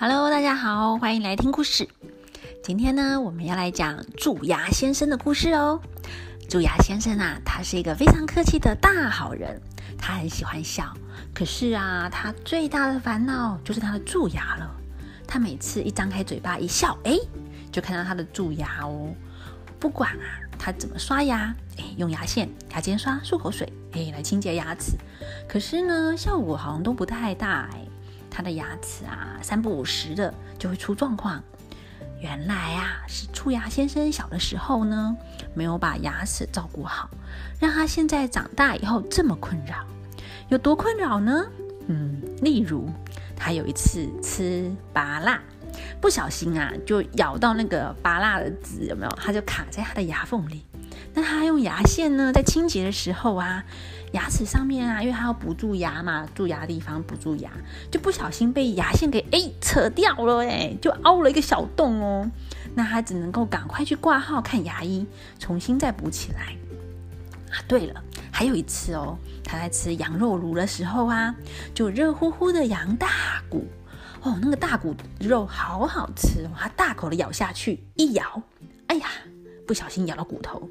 Hello，大家好，欢迎来听故事。今天呢，我们要来讲蛀牙先生的故事哦。蛀牙先生啊，他是一个非常客气的大好人，他很喜欢笑。可是啊，他最大的烦恼就是他的蛀牙了。他每次一张开嘴巴一笑，哎，就看到他的蛀牙哦。不管啊，他怎么刷牙，哎，用牙线、牙尖刷、漱口水，哎，来清洁牙齿，可是呢，效果好像都不太大哎。他的牙齿啊，三不五时的就会出状况。原来啊，是蛀牙先生小的时候呢，没有把牙齿照顾好，让他现在长大以后这么困扰。有多困扰呢？嗯，例如他有一次吃拔蜡，不小心啊，就咬到那个拔蜡的籽，有没有？他就卡在他的牙缝里。那他用牙线呢，在清洁的时候啊。牙齿上面啊，因为他要补蛀牙嘛，蛀牙的地方补蛀牙，就不小心被牙线给哎扯掉了哎，就凹了一个小洞哦。那他只能够赶快去挂号看牙医，重新再补起来。啊，对了，还有一次哦，他在吃羊肉炉的时候啊，就热乎乎的羊大骨哦，那个大骨肉好好吃哦，他大口的咬下去，一咬，哎呀，不小心咬到骨头。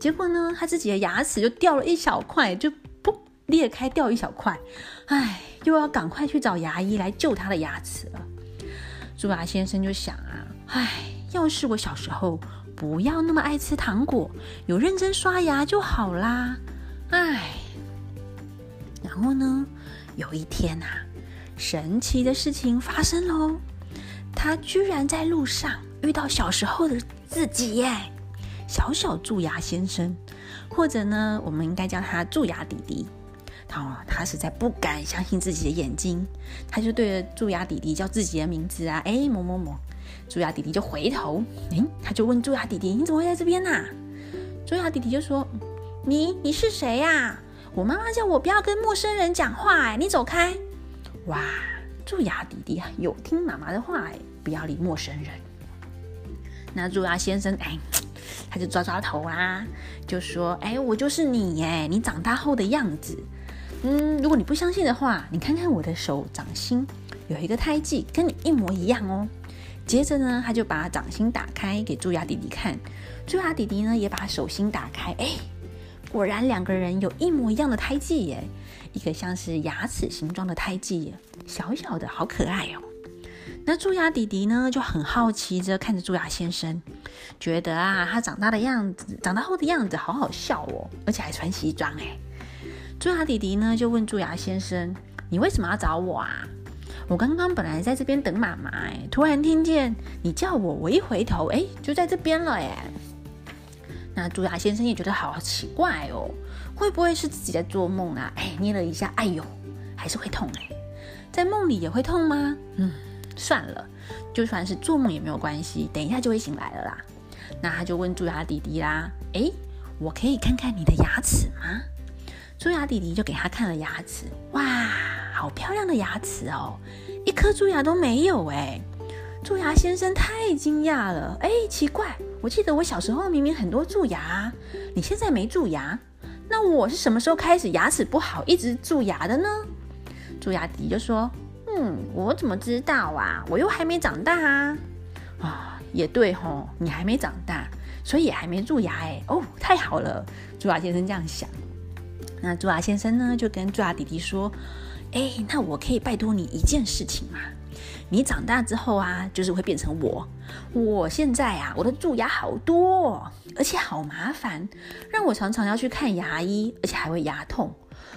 结果呢，他自己的牙齿就掉了一小块，就噗裂开掉一小块，唉，又要赶快去找牙医来救他的牙齿了。猪牙先生就想啊，唉，要是我小时候不要那么爱吃糖果，有认真刷牙就好啦，唉。然后呢，有一天啊，神奇的事情发生喽，他居然在路上遇到小时候的自己耶。小小蛀牙先生，或者呢，我们应该叫他蛀牙弟弟。他他实在不敢相信自己的眼睛，他就对着蛀牙弟弟叫自己的名字啊，哎，某某某。蛀牙弟弟就回头，哎，他就问蛀牙弟弟：“你怎么会在这边呐？”蛀牙弟弟就说：“你你是谁呀？我妈妈叫我不要跟陌生人讲话，哎，你走开。”哇，蛀牙弟弟啊有听妈妈的话，哎，不要理陌生人。那蛀牙先生，哎。他就抓抓头啊，就说：“哎，我就是你耶，你长大后的样子。嗯，如果你不相信的话，你看看我的手掌心有一个胎记，跟你一模一样哦。”接着呢，他就把掌心打开给蛀牙弟弟看，蛀牙弟弟呢也把手心打开，哎，果然两个人有一模一样的胎记耶，一个像是牙齿形状的胎记，小小的好可爱哦。那蛀牙弟弟呢，就很好奇着看着蛀牙先生，觉得啊，他长大的样子，长大后的样子好好笑哦，而且还穿西装哎。蛀牙弟弟呢，就问蛀牙先生：“你为什么要找我啊？我刚刚本来在这边等妈妈，哎，突然听见你叫我，我一回头，哎，就在这边了耶。”那蛀牙先生也觉得好奇怪哦，会不会是自己在做梦啊？哎，捏了一下，哎呦，还是会痛哎，在梦里也会痛吗？嗯。算了，就算是做梦也没有关系，等一下就会醒来了啦。那他就问蛀牙弟弟啦：“诶，我可以看看你的牙齿吗？”蛀牙弟弟就给他看了牙齿，哇，好漂亮的牙齿哦，一颗蛀牙都没有诶，蛀牙先生太惊讶了，诶，奇怪，我记得我小时候明明很多蛀牙，你现在没蛀牙，那我是什么时候开始牙齿不好，一直蛀牙的呢？蛀牙弟弟就说。嗯，我怎么知道啊？我又还没长大啊！啊，也对吼，你还没长大，所以也还没蛀牙哎。哦，太好了，蛀牙先生这样想。那蛀牙先生呢，就跟蛀牙弟弟说：“哎，那我可以拜托你一件事情吗？你长大之后啊，就是会变成我。我现在啊，我的蛀牙好多，而且好麻烦，让我常常要去看牙医，而且还会牙痛。”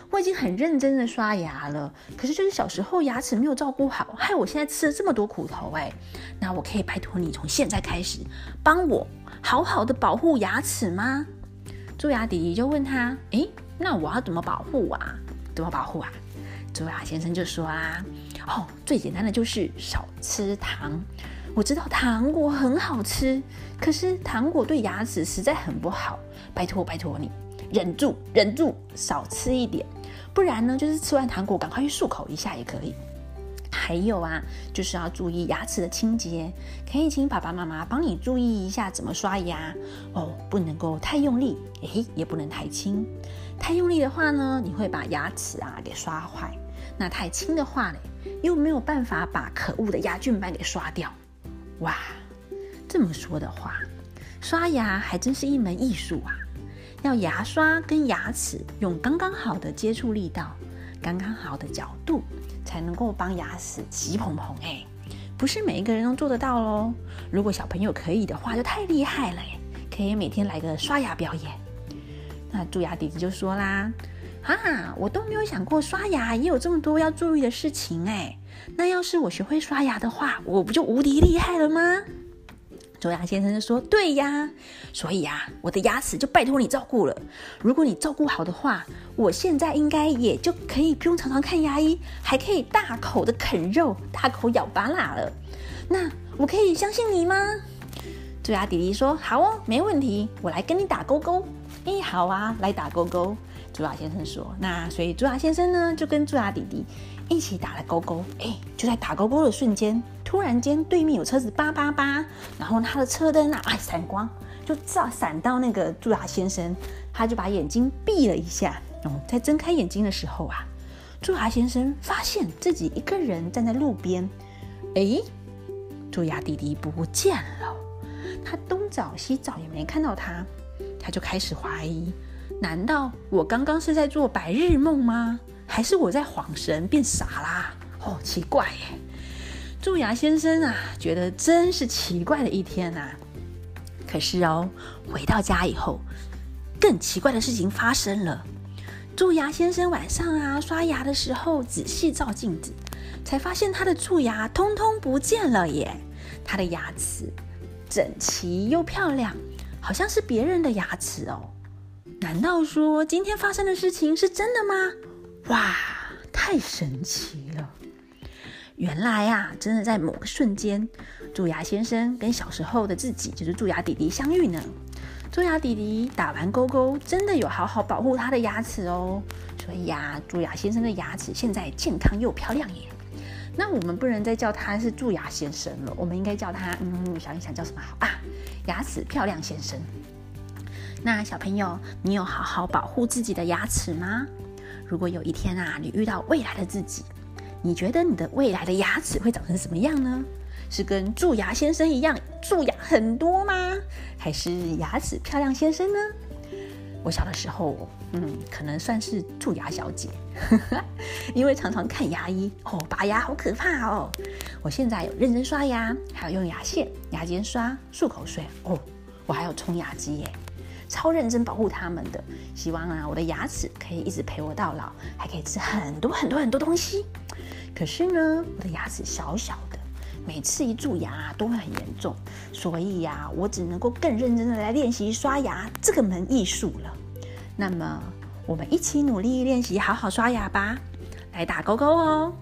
我已经很认真的刷牙了，可是就是小时候牙齿没有照顾好，害我现在吃了这么多苦头哎。那我可以拜托你从现在开始帮我好好的保护牙齿吗？蛀牙弟弟就问他，诶，那我要怎么保护啊？怎么保护啊？蛀牙先生就说啊，哦，最简单的就是少吃糖。我知道糖果很好吃，可是糖果对牙齿实在很不好，拜托拜托你。忍住，忍住，少吃一点，不然呢，就是吃完糖果赶快去漱口一下也可以。还有啊，就是要注意牙齿的清洁，可以请爸爸妈妈帮你注意一下怎么刷牙哦，不能够太用力，诶，也不能太轻。太用力的话呢，你会把牙齿啊给刷坏；那太轻的话呢，又没有办法把可恶的牙菌斑给刷掉。哇，这么说的话，刷牙还真是一门艺术啊！要牙刷跟牙齿用刚刚好的接触力道，刚刚好的角度，才能够帮牙齿急蓬蓬。哎，不是每一个人都做得到喽。如果小朋友可以的话，就太厉害了耶！可以每天来个刷牙表演。那蛀牙弟弟就说啦：“哈，我都没有想过刷牙也有这么多要注意的事情哎。那要是我学会刷牙的话，我不就无敌厉害了吗？”蛀牙先生就说：“对呀，所以啊，我的牙齿就拜托你照顾了。如果你照顾好的话，我现在应该也就可以不用常常看牙医，还可以大口的啃肉，大口咬巴辣了。那我可以相信你吗？”蛀牙弟弟说：“好哦，没问题，我来跟你打勾勾。”哎，好啊，来打勾勾。蛀牙先生说：“那所以蛀牙先生呢，就跟蛀牙弟弟一起打了勾勾。哎，就在打勾勾的瞬间，突然间对面有车子叭叭叭，然后他的车灯啊，哎，闪光就照闪到那个蛀牙先生，他就把眼睛闭了一下。哦，在睁开眼睛的时候啊，蛀牙先生发现自己一个人站在路边。哎，蛀牙弟弟不见了，他东找西找也没看到他。”他就开始怀疑：难道我刚刚是在做白日梦吗？还是我在晃神变傻啦？哦，奇怪耶！蛀牙先生啊，觉得真是奇怪的一天呐。可是哦，回到家以后，更奇怪的事情发生了。蛀牙先生晚上啊刷牙的时候，仔细照镜子，才发现他的蛀牙通通不见了耶！他的牙齿整齐又漂亮。好像是别人的牙齿哦，难道说今天发生的事情是真的吗？哇，太神奇了！原来啊，真的在某个瞬间，蛀牙先生跟小时候的自己，就是蛀牙弟弟相遇呢。蛀牙弟弟打完勾勾，真的有好好保护他的牙齿哦，所以呀，蛀牙先生的牙齿现在健康又漂亮耶。那我们不能再叫他是蛀牙先生了，我们应该叫他，嗯，想一想叫什么好啊？牙齿漂亮先生。那小朋友，你有好好保护自己的牙齿吗？如果有一天啊，你遇到未来的自己，你觉得你的未来的牙齿会长成什么样呢？是跟蛀牙先生一样蛀牙很多吗？还是牙齿漂亮先生呢？我小的时候，嗯，可能算是蛀牙小姐，因为常常看牙医哦，拔牙好可怕哦。我现在有认真刷牙，还有用牙线、牙尖刷、漱口水哦，我还有冲牙机耶，超认真保护他们的。希望啊，我的牙齿可以一直陪我到老，还可以吃很多很多很多东西。可是呢，我的牙齿小小的，每次一蛀牙都会很严重，所以呀，我只能够更认真的来练习刷牙这个门艺术了。那么，我们一起努力练习，好好刷牙吧！来打勾勾哦。